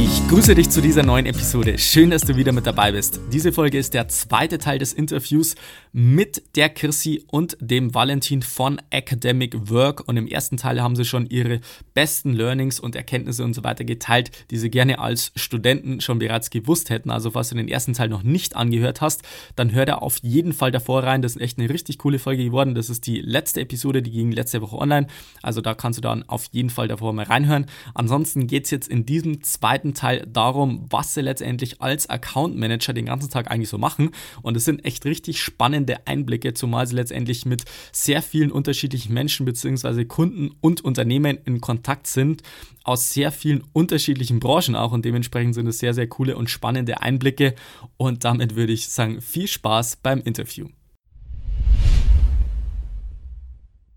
Ich grüße dich zu dieser neuen Episode. Schön, dass du wieder mit dabei bist. Diese Folge ist der zweite Teil des Interviews mit der Chrissy und dem Valentin von Academic Work. Und im ersten Teil haben sie schon ihre besten Learnings und Erkenntnisse und so weiter geteilt, die sie gerne als Studenten schon bereits gewusst hätten. Also falls du den ersten Teil noch nicht angehört hast, dann hör da auf jeden Fall davor rein. Das ist echt eine richtig coole Folge geworden. Das ist die letzte Episode, die ging letzte Woche online. Also da kannst du dann auf jeden Fall davor mal reinhören. Ansonsten geht es jetzt in diesem zweiten Teil darum, was sie letztendlich als Account Manager den ganzen Tag eigentlich so machen. Und es sind echt richtig spannende Einblicke, zumal sie letztendlich mit sehr vielen unterschiedlichen Menschen bzw. Kunden und Unternehmen in Kontakt sind, aus sehr vielen unterschiedlichen Branchen auch. Und dementsprechend sind es sehr, sehr coole und spannende Einblicke. Und damit würde ich sagen, viel Spaß beim Interview.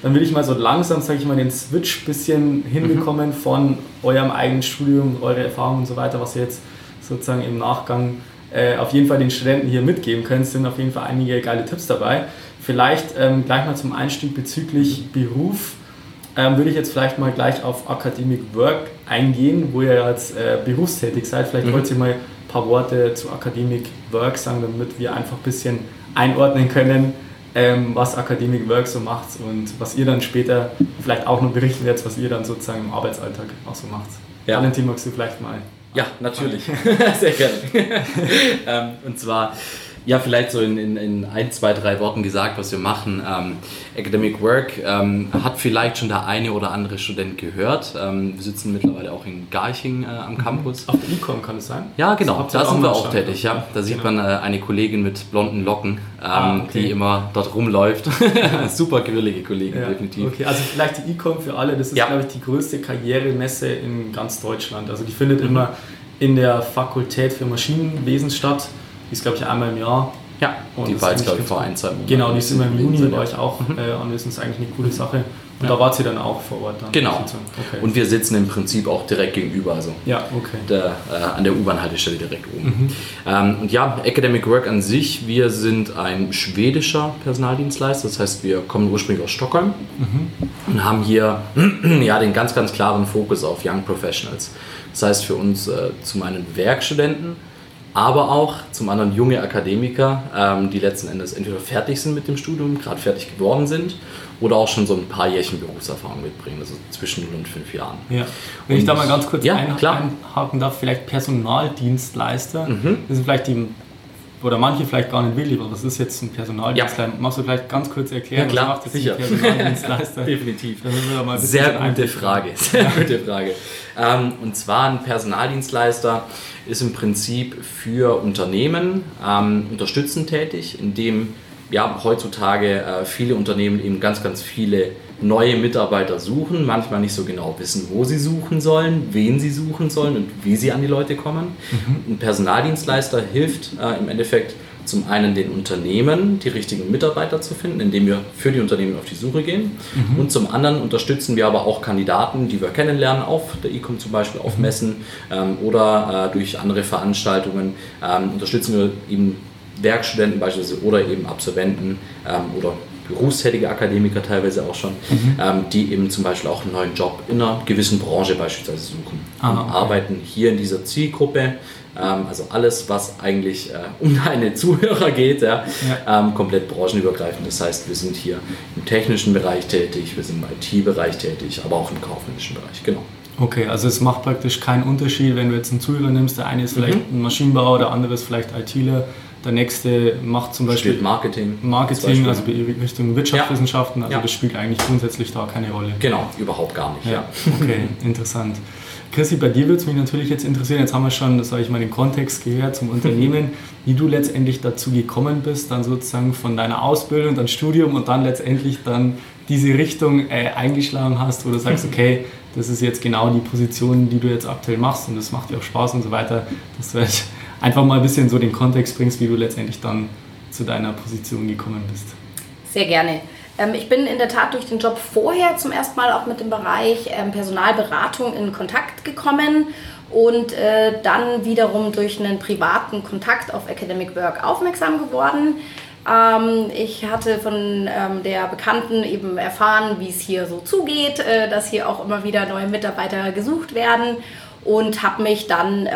Dann will ich mal so langsam, sage ich mal, den Switch ein bisschen hinbekommen mhm. von eurem eigenen Studium, eure Erfahrungen und so weiter, was ihr jetzt sozusagen im Nachgang äh, auf jeden Fall den Studenten hier mitgeben könnt. Es sind auf jeden Fall einige geile Tipps dabei. Vielleicht ähm, gleich mal zum Einstieg bezüglich Beruf. Ähm, würde ich jetzt vielleicht mal gleich auf Academic Work eingehen, wo ihr jetzt äh, berufstätig seid. Vielleicht mhm. wollt ihr mal ein paar Worte zu Academic Work sagen, damit wir einfach ein bisschen einordnen können, ähm, was Academic Work so macht und was ihr dann später vielleicht auch noch berichten werdet, was ihr dann sozusagen im Arbeitsalltag auch so macht. Ja. Valentin, magst du vielleicht mal? Ja, natürlich. Sehr gerne. ähm, und zwar ja, vielleicht so in, in, in, ein, zwei, drei Worten gesagt, was wir machen. Ähm, Academic Work ähm, hat vielleicht schon der eine oder andere Student gehört. Ähm, wir sitzen mittlerweile auch in Garching äh, am mhm. Campus. Auf der Ecom kann es sein? Ja, genau. Da sind wir auch tätig. Ja. Da sieht genau. man äh, eine Kollegin mit blonden Locken, ähm, ah, okay. die immer dort rumläuft. Super gewillige Kollegin, ja, definitiv. Okay, also vielleicht die Ecom für alle. Das ist, ja. glaube ich, die größte Karrieremesse in ganz Deutschland. Also die findet mhm. immer in der Fakultät für Maschinenwesen statt. Die ist, glaube ich, einmal im Jahr. Ja, und die war jetzt, glaube ich, vor ein, zwei Monaten. Genau, die ist immer im Juni, war ich auch mhm. äh, anwesend. Das ist eigentlich eine coole Sache. Und ja. da war sie dann auch vor Ort. Dann genau. Okay. Und wir sitzen im Prinzip auch direkt gegenüber, also ja, okay. der, äh, an der U-Bahn-Haltestelle direkt oben. Mhm. Ähm, und ja, Academic Work an sich, wir sind ein schwedischer Personaldienstleister, das heißt, wir kommen ursprünglich aus Stockholm mhm. und haben hier ja, den ganz, ganz klaren Fokus auf Young Professionals. Das heißt für uns äh, zum einen Werkstudenten, aber auch zum anderen junge Akademiker, ähm, die letzten Endes entweder fertig sind mit dem Studium, gerade fertig geworden sind oder auch schon so ein paar Jährchen Berufserfahrung mitbringen, also zwischen 0 und 5 Jahren. Ja. Wenn und ich da mal ganz kurz ja, ein, einhaken darf, vielleicht Personaldienstleister, mhm. das sind vielleicht die oder manche vielleicht gar nicht wirklich, aber was ist jetzt ein Personaldienstleister? Ja. Magst du vielleicht ganz kurz erklären, ja, klar, was macht jetzt sicher. ein Personaldienstleister? Definitiv. Sehr gute Frage, sehr gute Frage. Ähm, und zwar ein Personaldienstleister ist im Prinzip für Unternehmen ähm, unterstützend tätig, indem ja, heutzutage äh, viele Unternehmen eben ganz, ganz viele neue Mitarbeiter suchen, manchmal nicht so genau wissen, wo sie suchen sollen, wen sie suchen sollen und wie sie an die Leute kommen. Mhm. Ein Personaldienstleister hilft äh, im Endeffekt zum einen den Unternehmen die richtigen Mitarbeiter zu finden, indem wir für die Unternehmen auf die Suche gehen. Mhm. Und zum anderen unterstützen wir aber auch Kandidaten, die wir kennenlernen, auf der Ecom zum Beispiel, auf mhm. Messen ähm, oder äh, durch andere Veranstaltungen. Ähm, unterstützen wir eben Werkstudenten beispielsweise oder eben Absolventen ähm, oder berufstätige Akademiker teilweise auch schon, mhm. ähm, die eben zum Beispiel auch einen neuen Job in einer gewissen Branche beispielsweise suchen. Ah, okay. arbeiten hier in dieser Zielgruppe. Ähm, also alles, was eigentlich äh, um deine Zuhörer geht, ja, ja. Ähm, komplett branchenübergreifend. Das heißt, wir sind hier im technischen Bereich tätig, wir sind im IT-Bereich tätig, aber auch im kaufmännischen Bereich, genau. Okay, also es macht praktisch keinen Unterschied, wenn du jetzt einen Zuhörer nimmst. Der eine ist vielleicht mhm. ein Maschinenbauer, der andere ist vielleicht ITler. Der nächste macht zum Beispiel spielt Marketing. Marketing, also Richtung Wirtschaftswissenschaften. Also ja. das spielt eigentlich grundsätzlich da keine Rolle. Genau, überhaupt gar nicht. Ja, okay, interessant. Chrissy, bei dir würde es mich natürlich jetzt interessieren, jetzt haben wir schon, sage ich mal, den Kontext gehört zum Unternehmen, wie du letztendlich dazu gekommen bist, dann sozusagen von deiner Ausbildung, dann Studium und dann letztendlich dann diese Richtung äh, eingeschlagen hast, wo du sagst, okay, das ist jetzt genau die Position, die du jetzt aktuell machst und das macht dir auch Spaß und so weiter, dass du halt einfach mal ein bisschen so den Kontext bringst, wie du letztendlich dann zu deiner Position gekommen bist. Sehr gerne. Ähm, ich bin in der Tat durch den Job vorher zum ersten Mal auch mit dem Bereich ähm, Personalberatung in Kontakt gekommen und äh, dann wiederum durch einen privaten Kontakt auf Academic Work aufmerksam geworden. Ähm, ich hatte von der Bekannten eben erfahren, wie es hier so zugeht, äh, dass hier auch immer wieder neue Mitarbeiter gesucht werden und habe mich dann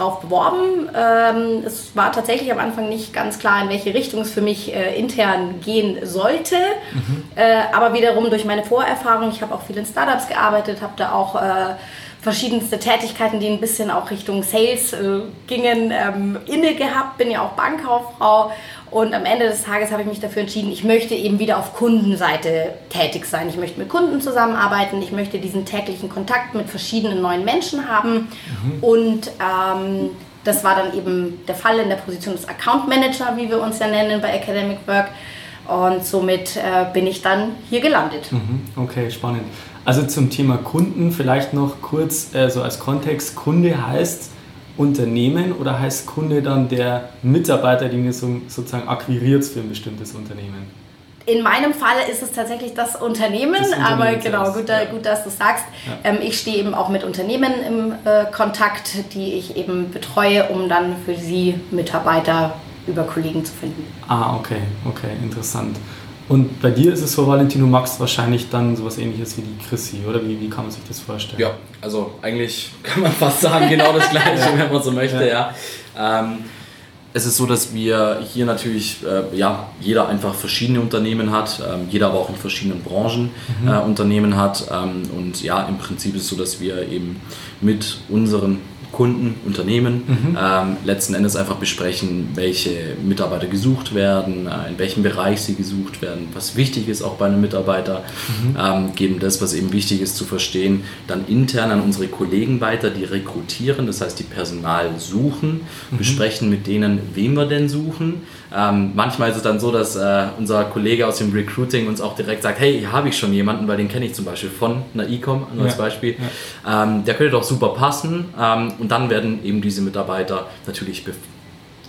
drauf beworben. Ähm, es war tatsächlich am Anfang nicht ganz klar, in welche Richtung es für mich äh, intern gehen sollte. Mhm. Äh, aber wiederum durch meine Vorerfahrung, ich habe auch viel in Startups gearbeitet, habe da auch äh, verschiedenste Tätigkeiten, die ein bisschen auch Richtung Sales äh, gingen, ähm, inne gehabt, bin ja auch Bankkauffrau und am Ende des Tages habe ich mich dafür entschieden, ich möchte eben wieder auf Kundenseite tätig sein. Ich möchte mit Kunden zusammenarbeiten, ich möchte diesen täglichen Kontakt mit verschiedenen neuen Menschen haben mhm. und ähm, das war dann eben der Fall in der Position des Account Manager, wie wir uns ja nennen bei Academic Work. Und somit äh, bin ich dann hier gelandet. Mhm. Okay, spannend. Also zum Thema Kunden vielleicht noch kurz äh, so als Kontext. Kunde heißt Unternehmen oder heißt Kunde dann der Mitarbeiter, den ihr so, sozusagen akquiriert für ein bestimmtes Unternehmen? In meinem Fall ist es tatsächlich das Unternehmen, das Unternehmen aber genau, gut, ja. gut, dass du sagst. Ja. Ähm, ich stehe eben auch mit Unternehmen im äh, Kontakt, die ich eben betreue, um dann für sie Mitarbeiter über Kollegen zu finden. Ah, okay, okay, interessant. Und bei dir ist es so, Valentino Max, wahrscheinlich dann sowas ähnliches wie die Chrissy, oder wie, wie kann man sich das vorstellen? Ja, also eigentlich kann man fast sagen, genau das Gleiche, ja. wenn man so möchte, ja. ja. Ähm, es ist so, dass wir hier natürlich, äh, ja, jeder einfach verschiedene Unternehmen hat, ähm, jeder aber auch in verschiedenen Branchen mhm. äh, Unternehmen hat. Ähm, und ja, im Prinzip ist es so, dass wir eben mit unseren Kunden, Unternehmen mhm. ähm, letzten Endes einfach besprechen, welche Mitarbeiter gesucht werden, äh, in welchem Bereich sie gesucht werden, was wichtig ist auch bei einem Mitarbeiter, mhm. ähm, geben das, was eben wichtig ist zu verstehen, dann intern an unsere Kollegen weiter, die rekrutieren, das heißt die Personal suchen, mhm. besprechen mit denen, wen wir denn suchen. Ähm, manchmal ist es dann so, dass äh, unser Kollege aus dem Recruiting uns auch direkt sagt, hey, hier habe ich schon jemanden, weil den kenne ich zum Beispiel von einer E-Com, nur als ja. Beispiel. Ja. Ähm, der könnte doch super passen ähm, und dann werden eben diese Mitarbeiter natürlich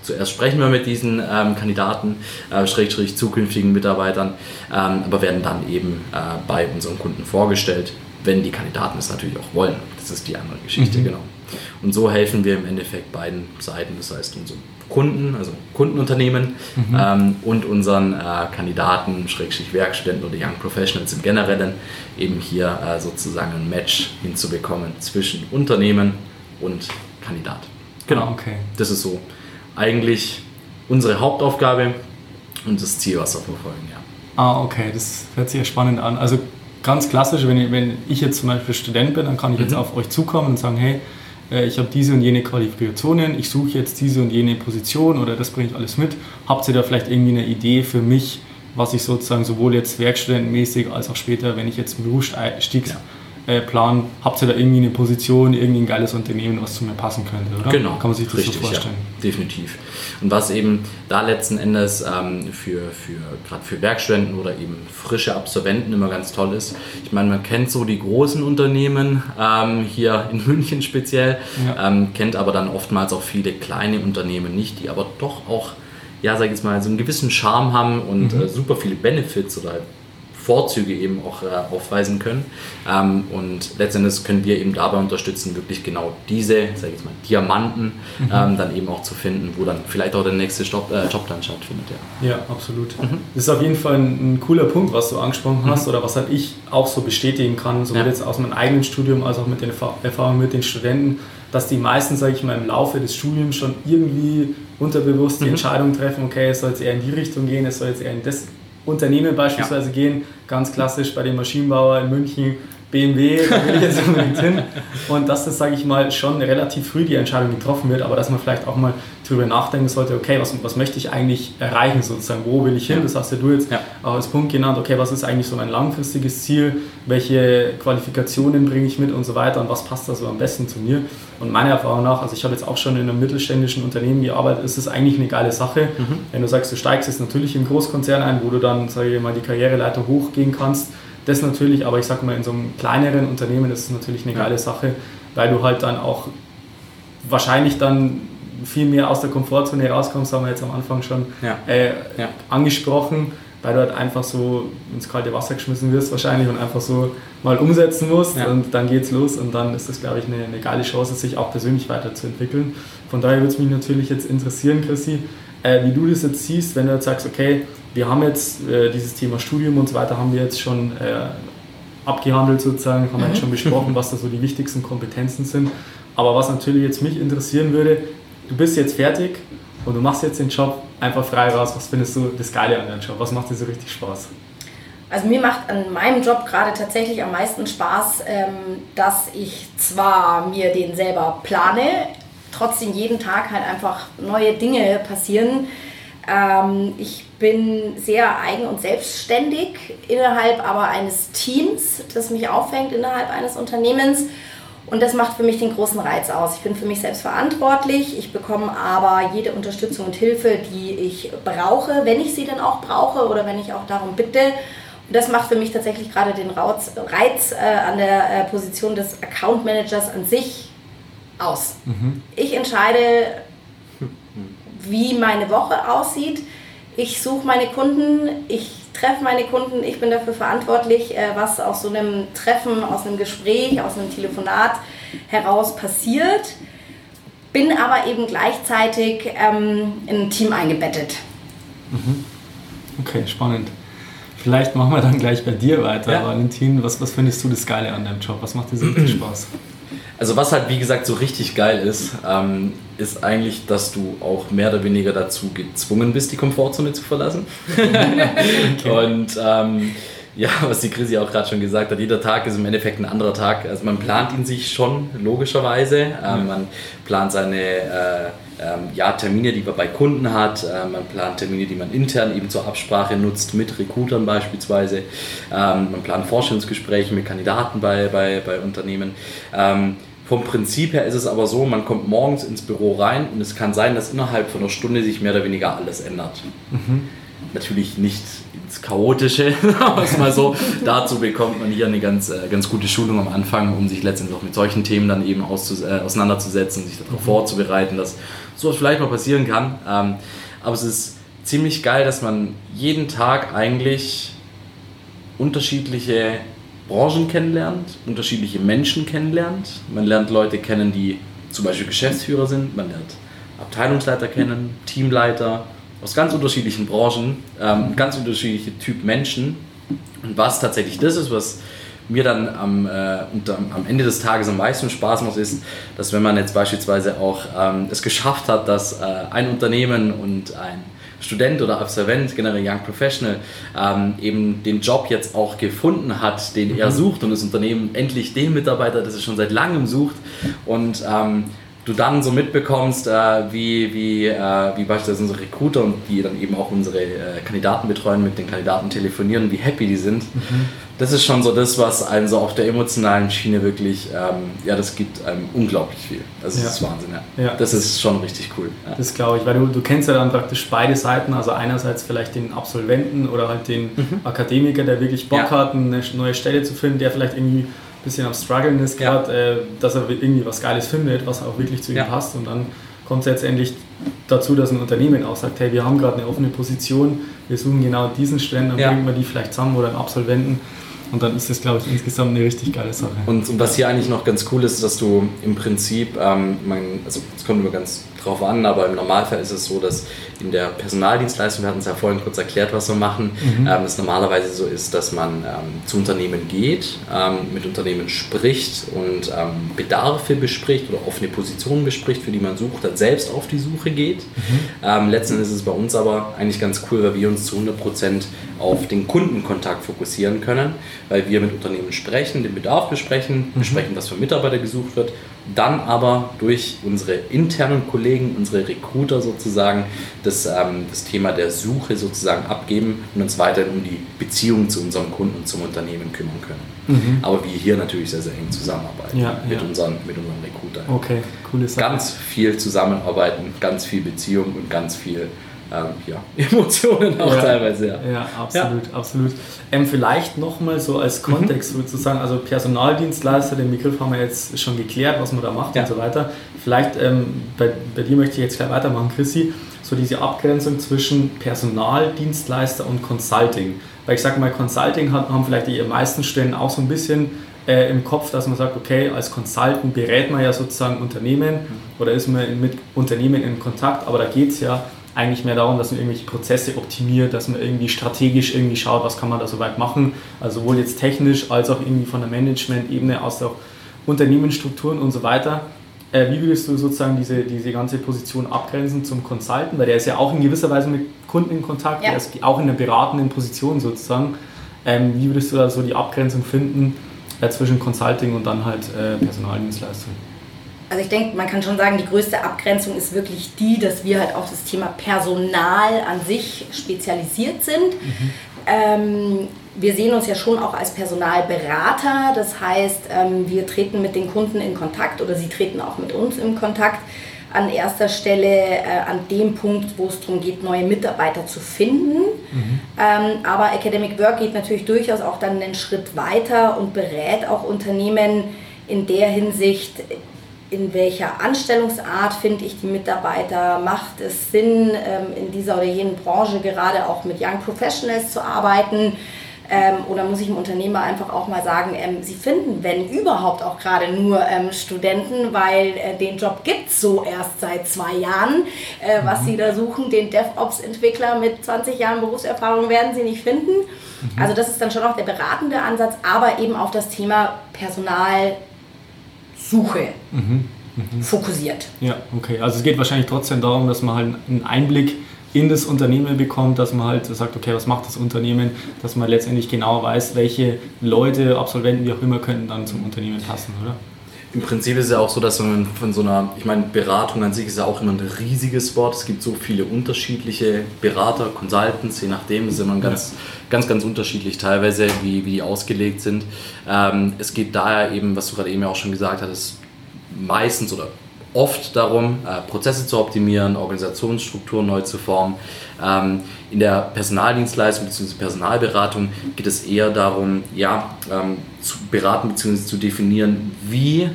zuerst sprechen wir mit diesen ähm, Kandidaten, äh, schrägstrich zukünftigen Mitarbeitern, ähm, aber werden dann eben äh, bei unseren Kunden vorgestellt, wenn die Kandidaten es natürlich auch wollen. Das ist die andere Geschichte, mhm. genau. Und so helfen wir im Endeffekt beiden Seiten, das heißt unseren Kunden, also Kundenunternehmen mhm. ähm, und unseren äh, Kandidaten, Schrägstrich Werkstudenten oder Young Professionals im Generellen, eben hier äh, sozusagen ein Match hinzubekommen zwischen Unternehmen und Kandidat. Genau, okay. Das ist so eigentlich unsere Hauptaufgabe und das Ziel, was wir verfolgen, ja. Ah, okay, das hört sich ja spannend an. Also ganz klassisch, wenn ich, wenn ich jetzt zum Beispiel Student bin, dann kann ich mhm. jetzt auf euch zukommen und sagen, hey, äh, ich habe diese und jene Qualifikationen, ich suche jetzt diese und jene Position oder das bringe ich alles mit. Habt ihr da vielleicht irgendwie eine Idee für mich, was ich sozusagen sowohl jetzt werkstudentenmäßig als auch später, wenn ich jetzt einen Berufseinstieg ja äh, Plan, habt ihr da irgendwie eine Position, irgendwie ein geiles Unternehmen, was zu mir passen könnte, oder? Genau. Kann man sich das Richtig, so vorstellen? Ja, definitiv. Und was eben da letzten Endes ähm, für, für gerade für Werkstudenten oder eben frische Absolventen immer ganz toll ist. Ich meine, man kennt so die großen Unternehmen, ähm, hier in München speziell, ja. ähm, kennt aber dann oftmals auch viele kleine Unternehmen nicht, die aber doch auch ja, sag ich jetzt mal, so einen gewissen Charme haben und mhm. äh, super viele Benefits oder Vorzüge eben auch äh, aufweisen können. Ähm, und letztendlich können wir eben dabei unterstützen, wirklich genau diese, sage ich mal, Diamanten mhm. ähm, dann eben auch zu finden, wo dann vielleicht auch der nächste Job, äh, Job dann stattfindet. Ja, ja absolut. Mhm. Das ist auf jeden Fall ein, ein, cooler Punkt, was du angesprochen hast mhm. oder was halt ich auch so bestätigen kann, sowohl ja. jetzt aus meinem eigenen Studium als auch mit den Erfahrungen mit den Studenten, dass die meisten, sage ich mal, im Laufe des Studiums schon irgendwie unterbewusst die mhm. Entscheidung treffen, okay, es soll jetzt eher in die Richtung gehen, es soll jetzt eher in das Unternehmen beispielsweise ja. gehen, ganz klassisch bei dem Maschinenbauer in München, BMW, da will ich jetzt unbedingt hin. Und dass das, sage ich mal, schon relativ früh die Entscheidung getroffen wird, aber dass man vielleicht auch mal darüber nachdenken sollte, okay, was, was möchte ich eigentlich erreichen sozusagen, wo will ich hin? Das hast ja du jetzt ja. auch als Punkt genannt, okay, was ist eigentlich so mein langfristiges Ziel, welche Qualifikationen bringe ich mit und so weiter und was passt da so am besten zu mir? Und meiner Erfahrung nach, also ich habe jetzt auch schon in einem mittelständischen Unternehmen gearbeitet, ist es eigentlich eine geile Sache. Mhm. Wenn du sagst, du steigst jetzt natürlich in Großkonzern ein, wo du dann, sage ich mal, die Karriereleiter hochgehen kannst, das natürlich, aber ich sag mal, in so einem kleineren Unternehmen ist es natürlich eine geile Sache, weil du halt dann auch wahrscheinlich dann viel mehr aus der Komfortzone rauskommst, haben wir jetzt am Anfang schon ja. Äh, ja. angesprochen. weil du halt einfach so ins kalte Wasser geschmissen wirst wahrscheinlich und einfach so mal umsetzen musst ja. und dann geht's los und dann ist das, glaube ich, eine, eine geile Chance, sich auch persönlich weiterzuentwickeln. Von daher würde es mich natürlich jetzt interessieren, Chrissy, äh, wie du das jetzt siehst, wenn du jetzt sagst, okay, wir haben jetzt äh, dieses Thema Studium und so weiter, haben wir jetzt schon äh, abgehandelt sozusagen, haben mhm. jetzt schon besprochen, was da so die wichtigsten Kompetenzen sind. Aber was natürlich jetzt mich interessieren würde, du bist jetzt fertig und du machst jetzt den Job einfach frei raus. Was findest du das Geile an deinem Job? Was macht dir so richtig Spaß? Also mir macht an meinem Job gerade tatsächlich am meisten Spaß, ähm, dass ich zwar mir den selber plane, trotzdem jeden Tag halt einfach neue Dinge passieren. Ähm, ich bin sehr eigen und selbstständig innerhalb aber eines Teams, das mich auffängt innerhalb eines Unternehmens. Und das macht für mich den großen Reiz aus. Ich bin für mich selbst verantwortlich. Ich bekomme aber jede Unterstützung und Hilfe, die ich brauche, wenn ich sie dann auch brauche oder wenn ich auch darum bitte. Und das macht für mich tatsächlich gerade den Reiz, Reiz äh, an der äh, Position des Account Managers an sich aus. Mhm. Ich entscheide, wie meine Woche aussieht. Ich suche meine Kunden, ich treffe meine Kunden, ich bin dafür verantwortlich, äh, was aus so einem Treffen, aus einem Gespräch, aus einem Telefonat heraus passiert, bin aber eben gleichzeitig ähm, in ein Team eingebettet. Mhm. Okay, spannend. Vielleicht machen wir dann gleich bei dir weiter, ja. Valentin. Was, was findest du das Geile an deinem Job? Was macht dir so viel Spaß? Also was halt wie gesagt so richtig geil ist, ähm, ist eigentlich, dass du auch mehr oder weniger dazu gezwungen bist, die Komfortzone zu verlassen. okay. Und ähm, ja, was die Chrissy auch gerade schon gesagt hat, jeder Tag ist im Endeffekt ein anderer Tag. Also man plant ihn sich schon, logischerweise. Ähm, man plant seine äh, ähm, ja, Termine, die man bei Kunden hat. Äh, man plant Termine, die man intern eben zur Absprache nutzt, mit Recruitern beispielsweise. Ähm, man plant Forschungsgespräche mit Kandidaten bei, bei, bei Unternehmen. Ähm, vom Prinzip her ist es aber so, man kommt morgens ins Büro rein und es kann sein, dass innerhalb von einer Stunde sich mehr oder weniger alles ändert. Mhm. Natürlich nicht ins Chaotische, aber es mal so. Dazu bekommt man hier eine ganz, äh, ganz gute Schulung am Anfang, um sich letztendlich auch mit solchen Themen dann eben auszus äh, auseinanderzusetzen, sich darauf mhm. vorzubereiten, dass sowas vielleicht mal passieren kann. Ähm, aber es ist ziemlich geil, dass man jeden Tag eigentlich unterschiedliche Branchen kennenlernt, unterschiedliche Menschen kennenlernt. Man lernt Leute kennen, die zum Beispiel Geschäftsführer sind, man lernt Abteilungsleiter kennen, Teamleiter aus ganz unterschiedlichen Branchen, ähm, ganz unterschiedliche Typ Menschen. Und was tatsächlich das ist, was mir dann am, äh, unter, am Ende des Tages am meisten Spaß macht, ist, dass wenn man jetzt beispielsweise auch ähm, es geschafft hat, dass äh, ein Unternehmen und ein Student oder Absolvent, generell Young Professional, ähm, eben den Job jetzt auch gefunden hat, den er mhm. sucht und das Unternehmen endlich den Mitarbeiter, das es schon seit langem sucht und ähm, du dann so mitbekommst, äh, wie, wie, äh, wie beispielsweise unsere Recruiter und die dann eben auch unsere äh, Kandidaten betreuen, mit den Kandidaten telefonieren, wie happy die sind. Mhm. Das ist schon so das, was einem so auf der emotionalen Schiene wirklich, ähm, ja, das gibt einem unglaublich viel. Das ist ja. Wahnsinn, ja. ja. Das ist schon richtig cool. Ja. Das glaube ich, weil du, du kennst ja dann praktisch beide Seiten, also einerseits vielleicht den Absolventen oder halt den mhm. Akademiker, der wirklich Bock hat, eine neue Stelle zu finden, der vielleicht irgendwie bisschen am Struggeln ist gerade, ja. äh, dass er irgendwie was Geiles findet, was auch wirklich zu ihm ja. passt. Und dann kommt es letztendlich dazu, dass ein Unternehmen auch sagt, hey, wir haben gerade eine offene Position, wir suchen genau diesen Studenten, dann ja. bringen wir die vielleicht zusammen oder einen Absolventen. Und dann ist das, glaube ich, insgesamt eine richtig geile Sache. Und, und was hier eigentlich noch ganz cool ist, dass du im Prinzip, ähm, mein, also es kommt immer ganz drauf an, aber im Normalfall ist es so, dass in der Personaldienstleistung, wir hatten es ja vorhin kurz erklärt, was wir machen, mhm. ähm, es normalerweise so ist, dass man ähm, zu Unternehmen geht, ähm, mit Unternehmen spricht und ähm, Bedarfe bespricht oder offene Positionen bespricht, für die man sucht, dann selbst auf die Suche geht. Mhm. Ähm, letzten Endes ist es bei uns aber eigentlich ganz cool, weil wir uns zu 100% auf den Kundenkontakt fokussieren können, weil wir mit Unternehmen sprechen, den Bedarf besprechen, mhm. besprechen, was für Mitarbeiter gesucht wird, dann aber durch unsere internen Kollegen, unsere Recruiter sozusagen, das, ähm, das Thema der Suche sozusagen abgeben und uns weiterhin um die Beziehung zu unserem Kunden und zum Unternehmen kümmern können. Mhm. Aber wir hier natürlich sehr, sehr eng zusammenarbeiten ja, mit, ja. Unseren, mit unseren Recruitern. Okay, coole Sache. Ganz viel zusammenarbeiten, ganz viel Beziehung und ganz viel ähm, ja, Emotionen auch ja, teilweise. Ja, ja absolut, ja. absolut. Ähm, vielleicht nochmal so als mhm. Kontext mhm. sozusagen, also Personaldienstleister, den Begriff haben wir jetzt schon geklärt, was man da macht und so weiter. Vielleicht ähm, bei, bei dir möchte ich jetzt gleich weitermachen, Chrissy, so diese Abgrenzung zwischen Personaldienstleister und Consulting. Weil ich sage mal, Consulting hat, haben vielleicht die meisten Stellen auch so ein bisschen äh, im Kopf, dass man sagt, okay, als Consultant berät man ja sozusagen Unternehmen mhm. oder ist man mit Unternehmen in Kontakt, aber da geht es ja eigentlich mehr darum, dass man irgendwelche Prozesse optimiert, dass man irgendwie strategisch irgendwie schaut, was kann man da soweit machen, also sowohl jetzt technisch als auch irgendwie von der Management-Ebene aus auch Unternehmensstrukturen und so weiter. Äh, wie würdest du sozusagen diese, diese ganze Position abgrenzen zum Consultant? Weil der ist ja auch in gewisser Weise mit Kunden in Kontakt, ja. der ist auch in einer beratenden Position sozusagen. Ähm, wie würdest du da so die Abgrenzung finden äh, zwischen Consulting und dann halt äh, Personaldienstleistung? Also ich denke, man kann schon sagen, die größte Abgrenzung ist wirklich die, dass wir halt auf das Thema Personal an sich spezialisiert sind. Mhm. Ähm, wir sehen uns ja schon auch als Personalberater, das heißt, ähm, wir treten mit den Kunden in Kontakt oder sie treten auch mit uns in Kontakt an erster Stelle äh, an dem Punkt, wo es darum geht, neue Mitarbeiter zu finden. Mhm. Ähm, aber Academic Work geht natürlich durchaus auch dann einen Schritt weiter und berät auch Unternehmen in der Hinsicht, in welcher Anstellungsart finde ich die Mitarbeiter, macht es Sinn, ähm, in dieser oder jenen Branche gerade auch mit Young Professionals zu arbeiten. Ähm, oder muss ich dem Unternehmer einfach auch mal sagen, ähm, sie finden, wenn überhaupt, auch gerade nur Studenten, weil äh, den Job gibt es so erst seit zwei Jahren. Äh, was mhm. sie da suchen, den DevOps-Entwickler mit 20 Jahren Berufserfahrung werden sie nicht finden. Mhm. Also das ist dann schon auch der beratende Ansatz, aber eben auf das Thema Personal Suche mhm. Mhm. fokussiert. Ja, okay. Also es geht wahrscheinlich trotzdem darum, dass man halt einen Einblick in das Unternehmen bekommt, dass man halt sagt, okay, was macht das Unternehmen, dass man letztendlich genau weiß, welche Leute, Absolventen, wie auch immer, könnten dann zum Unternehmen passen, oder? Im Prinzip ist es ja auch so, dass man von so einer, ich meine, Beratung an sich ist ja auch immer ein riesiges Wort. Es gibt so viele unterschiedliche Berater, Consultants, je nachdem, ist immer ganz, ja. ganz, ganz unterschiedlich teilweise, wie, wie die ausgelegt sind. Ähm, es geht daher eben, was du gerade eben ja auch schon gesagt hattest, meistens oder oft darum, äh, Prozesse zu optimieren, Organisationsstrukturen neu zu formen. Ähm, in der Personaldienstleistung bzw. Personalberatung geht es eher darum, ja, ähm, zu beraten bzw. zu definieren, wie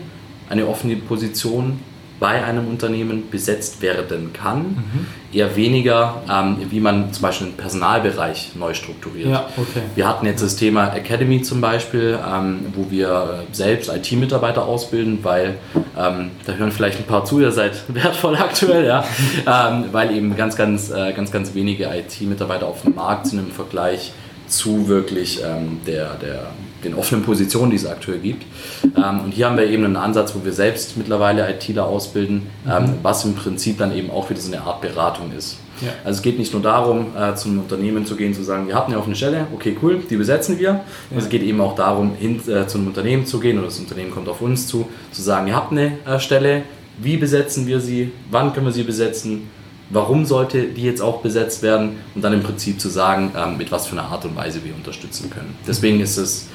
eine offene Position bei einem Unternehmen besetzt werden kann. Mhm. Eher weniger, ähm, wie man zum Beispiel den Personalbereich neu strukturiert. Ja, okay. Wir hatten jetzt das Thema Academy zum Beispiel, ähm, wo wir selbst IT-Mitarbeiter ausbilden, weil ähm, da hören vielleicht ein paar zu, ihr seid wertvoll aktuell, ja, ähm, weil eben ganz, ganz, äh, ganz, ganz wenige IT-Mitarbeiter auf dem Markt sind im Vergleich zu wirklich ähm, der, der, den offenen Positionen, die es aktuell gibt. Ähm, und hier haben wir eben einen Ansatz, wo wir selbst mittlerweile ITler ausbilden, ähm, mhm. was im Prinzip dann eben auch wieder so eine Art Beratung ist. Ja. Also es geht nicht nur darum, äh, zum Unternehmen zu gehen, zu sagen, wir hatten eine Stelle, okay, cool, die besetzen wir. Ja. Es geht eben auch darum, hin äh, zu einem Unternehmen zu gehen oder das Unternehmen kommt auf uns zu, zu sagen, ihr habt eine äh, Stelle, wie besetzen wir sie, wann können wir sie besetzen, warum sollte die jetzt auch besetzt werden und dann im Prinzip zu sagen, ähm, mit was für einer Art und Weise wir unterstützen können. Deswegen ist es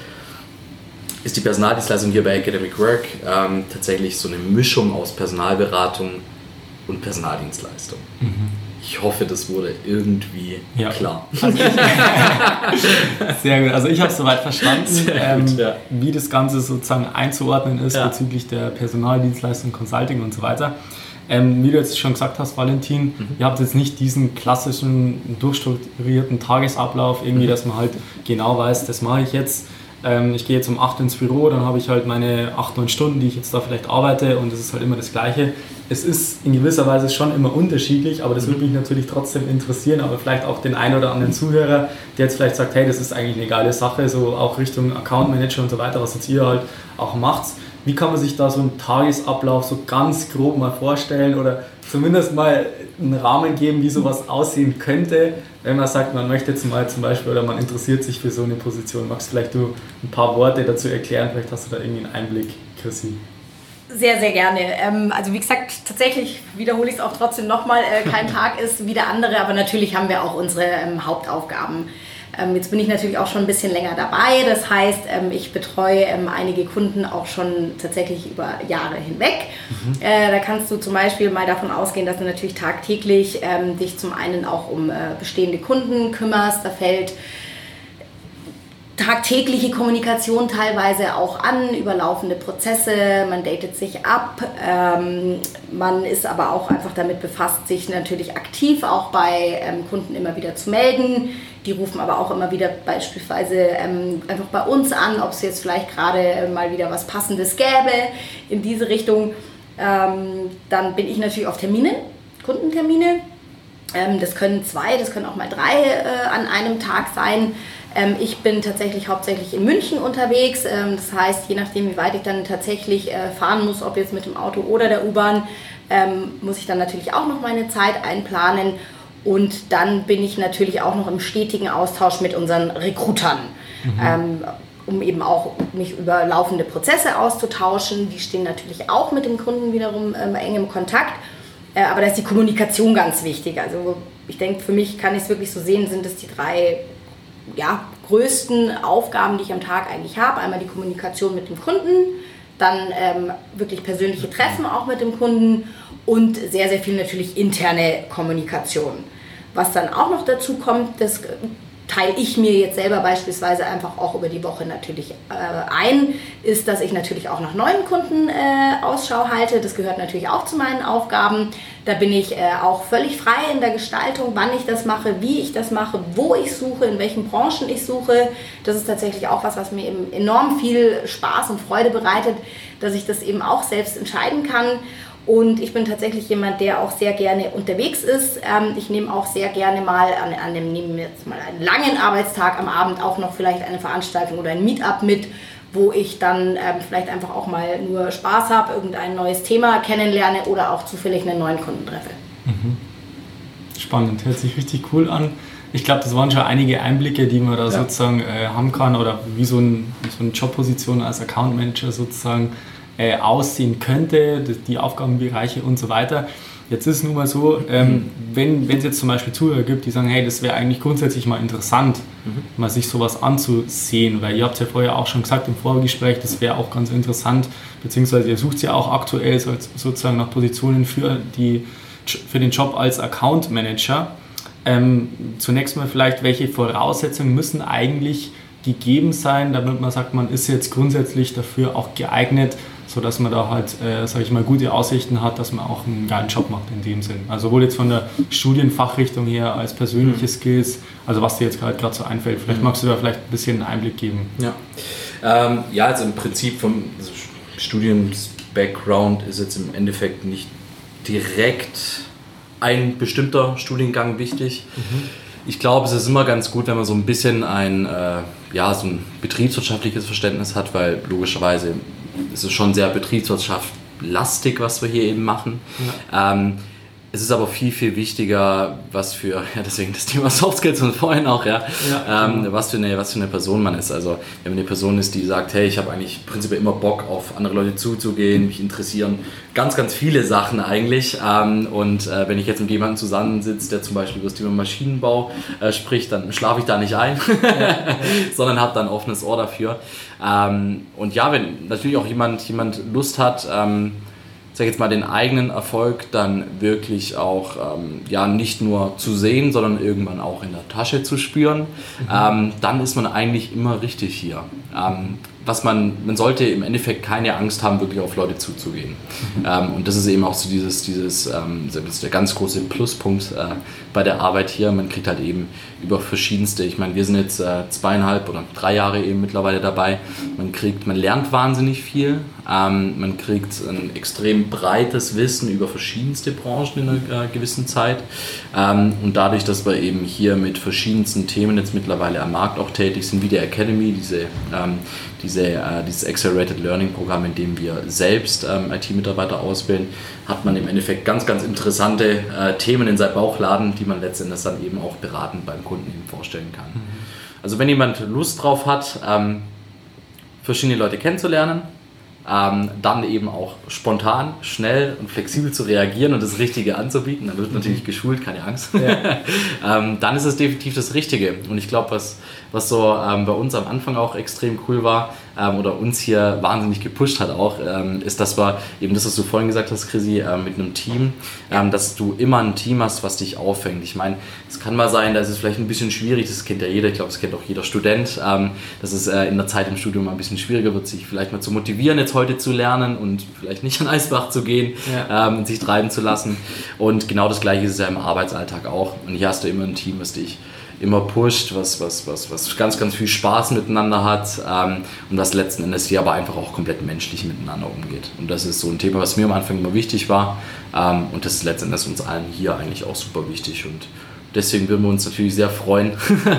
ist die Personaldienstleistung hier bei Academic Work ähm, tatsächlich so eine Mischung aus Personalberatung und Personaldienstleistung. Mhm. Ich hoffe, das wurde irgendwie ja. klar. Also sehr gut. Also ich habe soweit verstanden, ähm, gut, ja. wie das Ganze sozusagen einzuordnen ist ja. bezüglich der Personaldienstleistung, Consulting und so weiter. Ähm, wie du jetzt schon gesagt hast, Valentin, mhm. ihr habt jetzt nicht diesen klassischen, durchstrukturierten Tagesablauf, irgendwie, mhm. dass man halt genau weiß, das mache ich jetzt. Ähm, ich gehe jetzt um 8 ins Büro, dann habe ich halt meine 8, 9 Stunden, die ich jetzt da vielleicht arbeite und es ist halt immer das Gleiche. Es ist in gewisser Weise schon immer unterschiedlich, aber das würde mich natürlich trotzdem interessieren, aber vielleicht auch den einen oder anderen Zuhörer, der jetzt vielleicht sagt, hey, das ist eigentlich eine geile Sache, so auch Richtung Account Manager und so weiter, was jetzt ihr halt auch macht. Wie kann man sich da so einen Tagesablauf so ganz grob mal vorstellen oder zumindest mal einen Rahmen geben, wie sowas aussehen könnte, wenn man sagt, man möchte jetzt mal zum Beispiel oder man interessiert sich für so eine Position. Magst du vielleicht du ein paar Worte dazu erklären? Vielleicht hast du da irgendwie einen Einblick, Chrissy. Sehr, sehr gerne. Ähm, also wie gesagt, tatsächlich wiederhole ich es auch trotzdem nochmal, äh, kein Tag ist wie der andere, aber natürlich haben wir auch unsere ähm, Hauptaufgaben. Ähm, jetzt bin ich natürlich auch schon ein bisschen länger dabei. Das heißt, ähm, ich betreue ähm, einige Kunden auch schon tatsächlich über Jahre hinweg. Mhm. Äh, da kannst du zum Beispiel mal davon ausgehen, dass du natürlich tagtäglich dich zum einen auch um äh, bestehende Kunden kümmerst. Da fällt tagtägliche Kommunikation teilweise auch an, über laufende Prozesse, man datet sich ab, ähm, man ist aber auch einfach damit befasst, sich natürlich aktiv auch bei ähm, Kunden immer wieder zu melden. Die rufen aber auch immer wieder beispielsweise ähm, einfach bei uns an, ob es jetzt vielleicht gerade äh, mal wieder was Passendes gäbe in diese Richtung. Ähm, dann bin ich natürlich auf Termine, Kundentermine. Ähm, das können zwei, das können auch mal drei äh, an einem Tag sein. Ähm, ich bin tatsächlich hauptsächlich in München unterwegs. Ähm, das heißt, je nachdem, wie weit ich dann tatsächlich äh, fahren muss, ob jetzt mit dem Auto oder der U-Bahn, ähm, muss ich dann natürlich auch noch meine Zeit einplanen. Und dann bin ich natürlich auch noch im stetigen Austausch mit unseren Recruitern. Mhm. um eben auch mich über laufende Prozesse auszutauschen. Die stehen natürlich auch mit dem Kunden wiederum eng im Kontakt. Äh, aber da ist die Kommunikation ganz wichtig. Also ich denke, für mich kann ich es wirklich so sehen, sind es die drei ja, größten Aufgaben, die ich am Tag eigentlich habe. Einmal die Kommunikation mit dem Kunden, dann ähm, wirklich persönliche Treffen auch mit dem Kunden und sehr, sehr viel natürlich interne Kommunikation. Was dann auch noch dazu kommt, das teile ich mir jetzt selber beispielsweise einfach auch über die Woche natürlich äh, ein, ist, dass ich natürlich auch nach neuen Kunden äh, Ausschau halte. Das gehört natürlich auch zu meinen Aufgaben. Da bin ich äh, auch völlig frei in der Gestaltung, wann ich das mache, wie ich das mache, wo ich suche, in welchen Branchen ich suche. Das ist tatsächlich auch was, was mir eben enorm viel Spaß und Freude bereitet, dass ich das eben auch selbst entscheiden kann. Und ich bin tatsächlich jemand, der auch sehr gerne unterwegs ist. Ähm, ich nehme auch sehr gerne mal an, an einem, nehmen jetzt mal einen langen Arbeitstag am Abend auch noch vielleicht eine Veranstaltung oder ein Meetup mit, wo ich dann ähm, vielleicht einfach auch mal nur Spaß habe, irgendein neues Thema kennenlerne oder auch zufällig einen neuen Kunden treffe. Mhm. Spannend, hört sich richtig cool an. Ich glaube, das waren schon einige Einblicke, die man da ja. sozusagen äh, haben kann oder wie so, ein, so eine Jobposition als Account Manager sozusagen äh, aussehen könnte, die Aufgabenbereiche und so weiter. Jetzt ist es nun mal so, ähm, wenn es jetzt zum Beispiel Zuhörer gibt, die sagen, hey, das wäre eigentlich grundsätzlich mal interessant, mhm. mal sich sowas anzusehen, weil ihr habt ja vorher auch schon gesagt im Vorgespräch, das wäre auch ganz interessant, beziehungsweise ihr sucht ja auch aktuell sozusagen nach Positionen für, die, für den Job als Account Manager. Ähm, zunächst mal vielleicht, welche Voraussetzungen müssen eigentlich gegeben sein, damit man sagt, man ist jetzt grundsätzlich dafür auch geeignet, sodass man da halt, äh, sage ich mal, gute Aussichten hat, dass man auch einen geilen Job macht in dem Sinn. Also sowohl jetzt von der Studienfachrichtung her als persönliche mhm. Skills, also was dir jetzt gerade so einfällt. Vielleicht mhm. magst du da vielleicht ein bisschen einen Einblick geben. Ja, ähm, ja also im Prinzip vom also Studiens-Background ist jetzt im Endeffekt nicht direkt ein bestimmter Studiengang wichtig. Mhm. Ich glaube, es ist immer ganz gut, wenn man so ein bisschen ein, äh, ja, so ein betriebswirtschaftliches Verständnis hat, weil logischerweise es ist schon sehr betriebswirtschaftlastig, was wir hier eben machen. Ja. Ähm, es ist aber viel, viel wichtiger, was für, ja, deswegen das Thema Soft Skills und vorhin auch, ja, ja ähm, genau. was, für eine, was für eine Person man ist. Also, wenn man eine Person ist, die sagt, hey, ich habe eigentlich prinzipiell immer Bock, auf andere Leute zuzugehen, mich interessieren ganz, ganz viele Sachen eigentlich. Ähm, und äh, wenn ich jetzt mit jemandem zusammensitze, der zum Beispiel über das Thema Maschinenbau äh, spricht, dann schlafe ich da nicht ein, sondern habe dann offenes Ohr dafür. Ähm, und ja, wenn natürlich auch jemand, jemand Lust hat, ähm, sag jetzt mal, den eigenen Erfolg dann wirklich auch ähm, ja, nicht nur zu sehen, sondern irgendwann auch in der Tasche zu spüren, mhm. ähm, dann ist man eigentlich immer richtig hier. Ähm, was man, man sollte im Endeffekt keine Angst haben, wirklich auf Leute zuzugehen. Mhm. Ähm, und das ist eben auch so dieses, dieses ähm, das ist der ganz große Pluspunkt äh, bei der Arbeit hier. Man kriegt halt eben über verschiedenste, ich meine, wir sind jetzt äh, zweieinhalb oder drei Jahre eben mittlerweile dabei. Man kriegt, man lernt wahnsinnig viel. Ähm, man kriegt ein extrem breites Wissen über verschiedenste Branchen in einer äh, gewissen Zeit. Ähm, und dadurch, dass wir eben hier mit verschiedensten Themen jetzt mittlerweile am Markt auch tätig sind, wie der Academy, diese ähm, diese, äh, dieses Accelerated Learning Programm, in dem wir selbst ähm, IT-Mitarbeiter ausbilden, hat man im Endeffekt ganz, ganz interessante äh, Themen in seinem Bauchladen, die man letztendlich dann eben auch beratend beim Kunden eben vorstellen kann. Mhm. Also wenn jemand Lust drauf hat, ähm, verschiedene Leute kennenzulernen, ähm, dann eben auch spontan, schnell und flexibel zu reagieren und das Richtige anzubieten. Dann wird mhm. natürlich geschult, keine Angst. Ja. ähm, dann ist es definitiv das Richtige. Und ich glaube, was, was so ähm, bei uns am Anfang auch extrem cool war ähm, oder uns hier wahnsinnig gepusht hat auch, ähm, ist, dass wir eben das, was du vorhin gesagt hast, Chrissy, äh, mit einem Team, ähm, dass du immer ein Team hast, was dich auffängt. Ich meine, es kann mal sein, dass es vielleicht ein bisschen schwierig, das kennt ja jeder, ich glaube, das kennt auch jeder Student, dass es äh, in der Zeit im Studium mal ein bisschen schwieriger wird, sich vielleicht mal zu motivieren, jetzt heute zu lernen und vielleicht nicht an Eisbach zu gehen ja. ähm, und sich treiben zu lassen. Und genau das gleiche ist es ja im Arbeitsalltag auch. Und hier hast du immer ein Team, was dich immer pusht, was, was, was, was ganz, ganz viel Spaß miteinander hat ähm, und was letzten Endes hier aber einfach auch komplett menschlich miteinander umgeht. Und das ist so ein Thema, was mir am Anfang immer wichtig war ähm, und das ist letzten Endes uns allen hier eigentlich auch super wichtig und deswegen würden wir uns natürlich sehr freuen,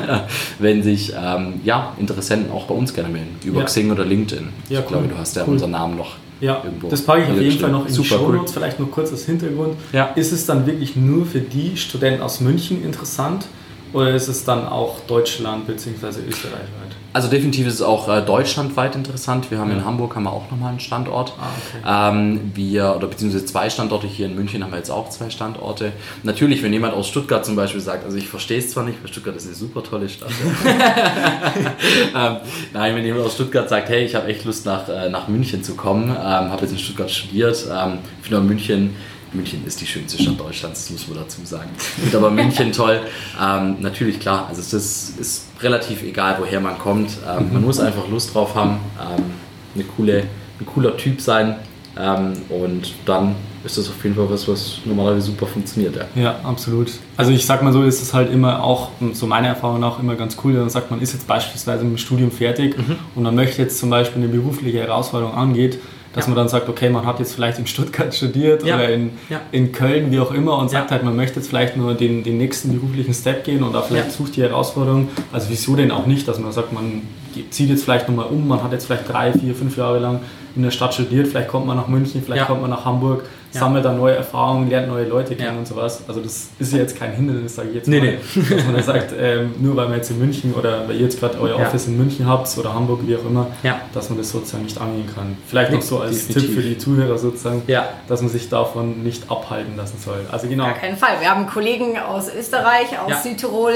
wenn sich ähm, ja, Interessenten auch bei uns gerne melden, über ja. Xing oder LinkedIn. Ja, ich cool. glaube, du hast ja cool. unseren Namen noch ja, irgendwo. Das packe ich auf jeden Fall noch in die Show Notes, cool. vielleicht nur kurz als Hintergrund. Ja. Ist es dann wirklich nur für die Studenten aus München interessant oder ist es dann auch Deutschland bzw. Österreich weit? Also definitiv ist es auch äh, deutschlandweit interessant. Wir haben ja. in Hamburg haben wir auch nochmal einen Standort. Ah, okay. ähm, wir, oder beziehungsweise zwei Standorte, hier in München haben wir jetzt auch zwei Standorte. Natürlich, wenn jemand aus Stuttgart zum Beispiel sagt, also ich verstehe es zwar nicht, weil Stuttgart ist eine super tolle Stadt. ähm, nein, wenn jemand aus Stuttgart sagt, hey, ich habe echt Lust nach, äh, nach München zu kommen, ähm, habe jetzt in Stuttgart studiert, ähm, finde München München ist die schönste Stadt Deutschlands, das muss man dazu sagen. Und aber München toll. Ähm, natürlich klar, also es ist, ist, relativ egal, woher man kommt. Ähm, man muss einfach Lust drauf haben, ähm, eine coole, ein cooler Typ sein ähm, und dann ist das auf jeden Fall was, was normalerweise super funktioniert. Ja. ja, absolut. Also ich sag mal so, ist es halt immer auch, so meiner Erfahrung nach, immer ganz cool, wenn man sagt, man ist jetzt beispielsweise mit dem Studium fertig mhm. und man möchte jetzt zum Beispiel eine berufliche Herausforderung angeht, dass ja. man dann sagt, okay, man hat jetzt vielleicht in Stuttgart studiert ja. oder in, ja. in Köln, wie auch immer, und sagt halt, man möchte jetzt vielleicht nur den, den nächsten beruflichen Step gehen und da vielleicht sucht die Herausforderung. Also wieso denn auch nicht, dass man sagt, man zieht jetzt vielleicht nochmal um, man hat jetzt vielleicht drei, vier, fünf Jahre lang in der Stadt studiert, vielleicht kommt man nach München, vielleicht kommt man nach Hamburg ja. sammelt dann neue Erfahrungen, lernt neue Leute kennen ja. und sowas. Also das ist ja jetzt kein Hindernis, sage ich jetzt nee, mal. Nee. Dass man sagt, ähm, nur weil man jetzt in München oder weil ihr jetzt gerade euer ja. Office in München habt oder Hamburg, wie auch immer, dass man das sozusagen nicht angehen kann. Vielleicht noch so als Definitiv. Tipp für die Zuhörer sozusagen, dass man sich davon nicht abhalten lassen soll. Also genau. Gar keinen Fall. Wir haben Kollegen aus Österreich, aus Südtirol,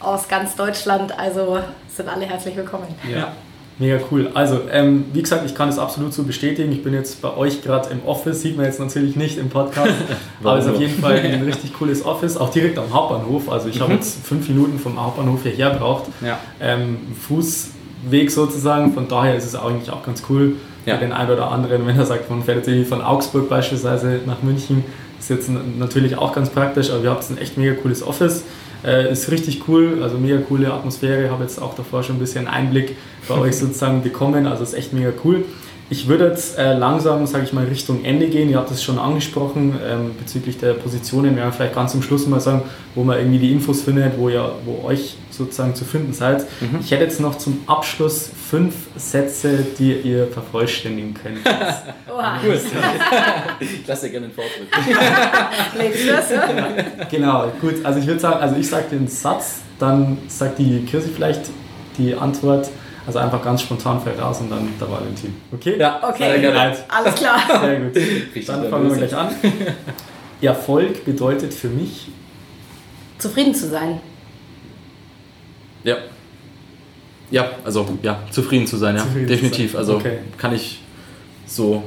aus ganz Deutschland, also sind alle herzlich willkommen. Ja. Mega cool. Also, ähm, wie gesagt, ich kann es absolut so bestätigen. Ich bin jetzt bei euch gerade im Office, sieht man jetzt natürlich nicht im Podcast, aber es ist auf jeden Fall ein richtig cooles Office, auch direkt am Hauptbahnhof. Also, ich mhm. habe jetzt fünf Minuten vom Hauptbahnhof hierher braucht. Ja. Ähm, Fußweg sozusagen, von daher ist es eigentlich auch ganz cool ja. für den einen oder anderen, wenn er sagt, man fährt jetzt von Augsburg beispielsweise nach München. Ist jetzt natürlich auch ganz praktisch, aber wir haben ein echt mega cooles Office. Äh, ist richtig cool, also mega coole Atmosphäre. Habe jetzt auch davor schon ein bisschen Einblick bei euch sozusagen bekommen, also ist echt mega cool. Ich würde jetzt äh, langsam, sage ich mal, Richtung Ende gehen. Ihr habt es schon angesprochen ähm, bezüglich der Positionen. Wir werden vielleicht ganz zum Schluss mal sagen, wo man irgendwie die Infos findet, wo ihr, wo euch sozusagen zu finden seid. Mhm. Ich hätte jetzt noch zum Abschluss fünf Sätze, die ihr vervollständigen könnt. Oha. Gut. ich lasse dir gerne den Vortritt. genau. genau, gut. Also ich würde sagen, also ich sage den Satz, dann sagt die Kirsi vielleicht die Antwort also einfach ganz spontan fällt raus und dann der Valentin. Okay? Ja, okay. Sehr Alles klar. Sehr gut. Richtig dann fangen wir gleich an. Erfolg bedeutet für mich zufrieden zu sein. Ja. Ja, also ja, zufrieden zu sein, ja. Zufrieden definitiv. Sein. Also okay. kann ich so.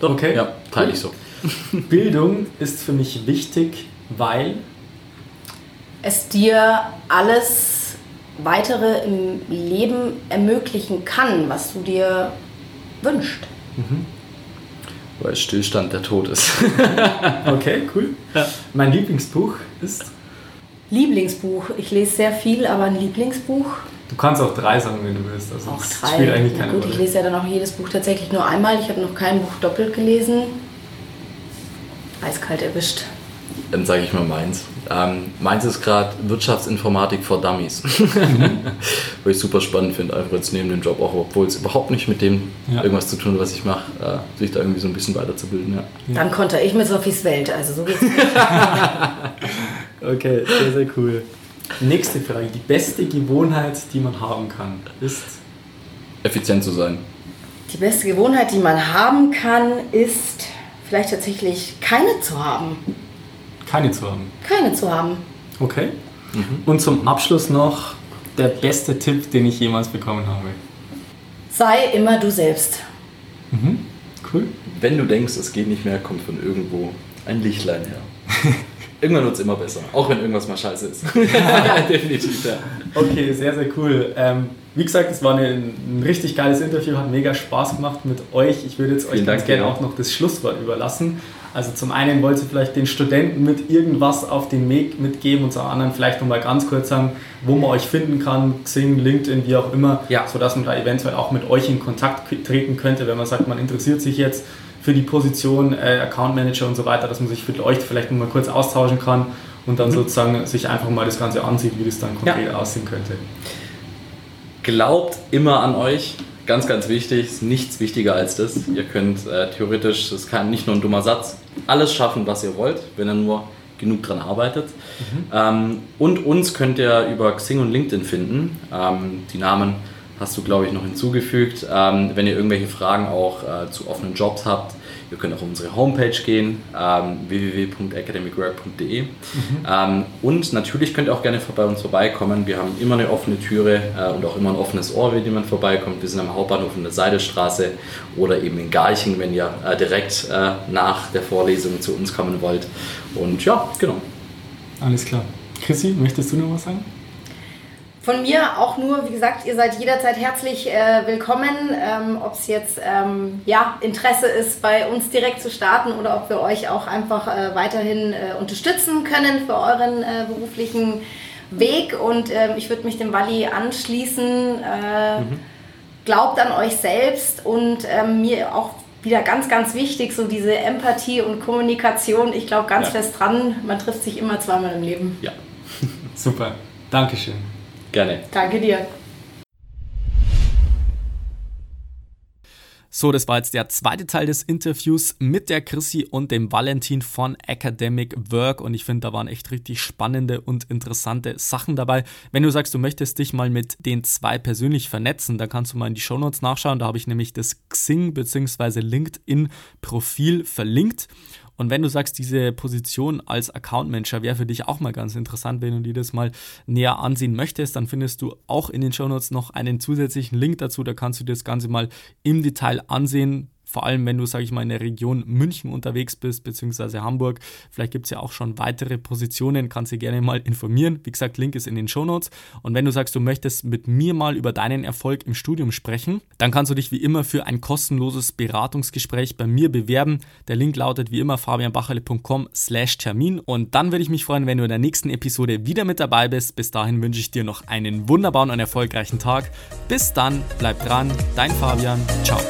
Doch, okay. Ja, teile ich so. Bildung ist für mich wichtig, weil es dir alles weitere im Leben ermöglichen kann, was du dir wünschst. Mhm. Weil Stillstand der Tod ist. okay, cool. Ja. Mein Lieblingsbuch ist? Lieblingsbuch. Ich lese sehr viel, aber ein Lieblingsbuch. Du kannst auch drei sagen, wenn du willst. Also auch drei. Spielt eigentlich keine Gut, Rolle. ich lese ja dann auch jedes Buch tatsächlich nur einmal. Ich habe noch kein Buch doppelt gelesen. Eiskalt erwischt. Dann sage ich mal meins. Ähm, meins ist gerade Wirtschaftsinformatik for Dummies. Weil ich super spannend finde, einfach jetzt neben dem Job, auch obwohl es überhaupt nicht mit dem ja. irgendwas zu tun hat, was ich mache, äh, sich da irgendwie so ein bisschen weiterzubilden. Ja. Dann konnte ich mit Sophies Welt, also so geht's Okay, sehr, sehr cool. Nächste Frage. Die beste Gewohnheit, die man haben kann, ist? Effizient zu sein. Die beste Gewohnheit, die man haben kann, ist vielleicht tatsächlich keine zu haben. Keine zu haben? Keine zu haben. Okay. Mhm. Und zum Abschluss noch der beste Tipp, den ich jemals bekommen habe. Sei immer du selbst. Mhm. Cool. Wenn du denkst, es geht nicht mehr, kommt von irgendwo ein Lichtlein her. Irgendwann wird es immer besser, auch wenn irgendwas mal scheiße ist. Definitiv, ja. Okay, sehr, sehr cool. Ähm, wie gesagt, es war eine, ein richtig geiles Interview, hat mega Spaß gemacht mit euch. Ich würde jetzt Vielen euch ganz gerne auch noch das Schlusswort überlassen. Also zum einen wollt ihr vielleicht den Studenten mit irgendwas auf den Weg mitgeben und zum anderen vielleicht nochmal ganz kurz sagen, wo man euch finden kann, Xing, LinkedIn, wie auch immer, ja. sodass man da eventuell auch mit euch in Kontakt treten könnte, wenn man sagt, man interessiert sich jetzt für die Position äh, Account Manager und so weiter, dass man sich mit euch vielleicht nochmal kurz austauschen kann und dann mhm. sozusagen sich einfach mal das Ganze ansieht, wie das dann konkret ja. aussehen könnte. Glaubt immer an euch, ganz, ganz wichtig, ist nichts wichtiger als das. Ihr könnt äh, theoretisch, das kann nicht nur ein dummer Satz, alles schaffen, was ihr wollt, wenn ihr nur genug dran arbeitet. Mhm. Ähm, und uns könnt ihr über Xing und LinkedIn finden. Ähm, die Namen hast du, glaube ich, noch hinzugefügt. Ähm, wenn ihr irgendwelche Fragen auch äh, zu offenen Jobs habt, Ihr könnt auch auf unsere Homepage gehen, ähm, www.academicwork.de. Mhm. Ähm, und natürlich könnt ihr auch gerne bei uns vorbeikommen. Wir haben immer eine offene Türe äh, und auch immer ein offenes Ohr, wenn jemand vorbeikommt. Wir sind am Hauptbahnhof in der Seidelstraße oder eben in Garching, wenn ihr äh, direkt äh, nach der Vorlesung zu uns kommen wollt. Und ja, genau. Alles klar. Chrissy, möchtest du noch was sagen? Von mir auch nur, wie gesagt, ihr seid jederzeit herzlich äh, willkommen, ähm, ob es jetzt ähm, ja, Interesse ist, bei uns direkt zu starten oder ob wir euch auch einfach äh, weiterhin äh, unterstützen können für euren äh, beruflichen Weg. Und ähm, ich würde mich dem Walli anschließen. Äh, mhm. Glaubt an euch selbst und ähm, mir auch wieder ganz, ganz wichtig, so diese Empathie und Kommunikation. Ich glaube ganz ja. fest dran, man trifft sich immer zweimal im Leben. Ja, super. Dankeschön. Gerne. Danke dir. So, das war jetzt der zweite Teil des Interviews mit der Chrissy und dem Valentin von Academic Work und ich finde, da waren echt richtig spannende und interessante Sachen dabei. Wenn du sagst, du möchtest dich mal mit den zwei persönlich vernetzen, dann kannst du mal in die Shownotes nachschauen. Da habe ich nämlich das Xing bzw. LinkedIn Profil verlinkt und wenn du sagst, diese Position als Account Manager wäre für dich auch mal ganz interessant, wenn du dir das mal näher ansehen möchtest, dann findest du auch in den Show Notes noch einen zusätzlichen Link dazu. Da kannst du dir das Ganze mal im Detail ansehen vor allem wenn du, sage ich mal, in der Region München unterwegs bist, beziehungsweise Hamburg. Vielleicht gibt es ja auch schon weitere Positionen, kannst du gerne mal informieren. Wie gesagt, Link ist in den Show Notes. Und wenn du sagst, du möchtest mit mir mal über deinen Erfolg im Studium sprechen, dann kannst du dich wie immer für ein kostenloses Beratungsgespräch bei mir bewerben. Der Link lautet wie immer fabianbacherle.com slash Termin. Und dann würde ich mich freuen, wenn du in der nächsten Episode wieder mit dabei bist. Bis dahin wünsche ich dir noch einen wunderbaren und erfolgreichen Tag. Bis dann, bleib dran, dein Fabian. Ciao.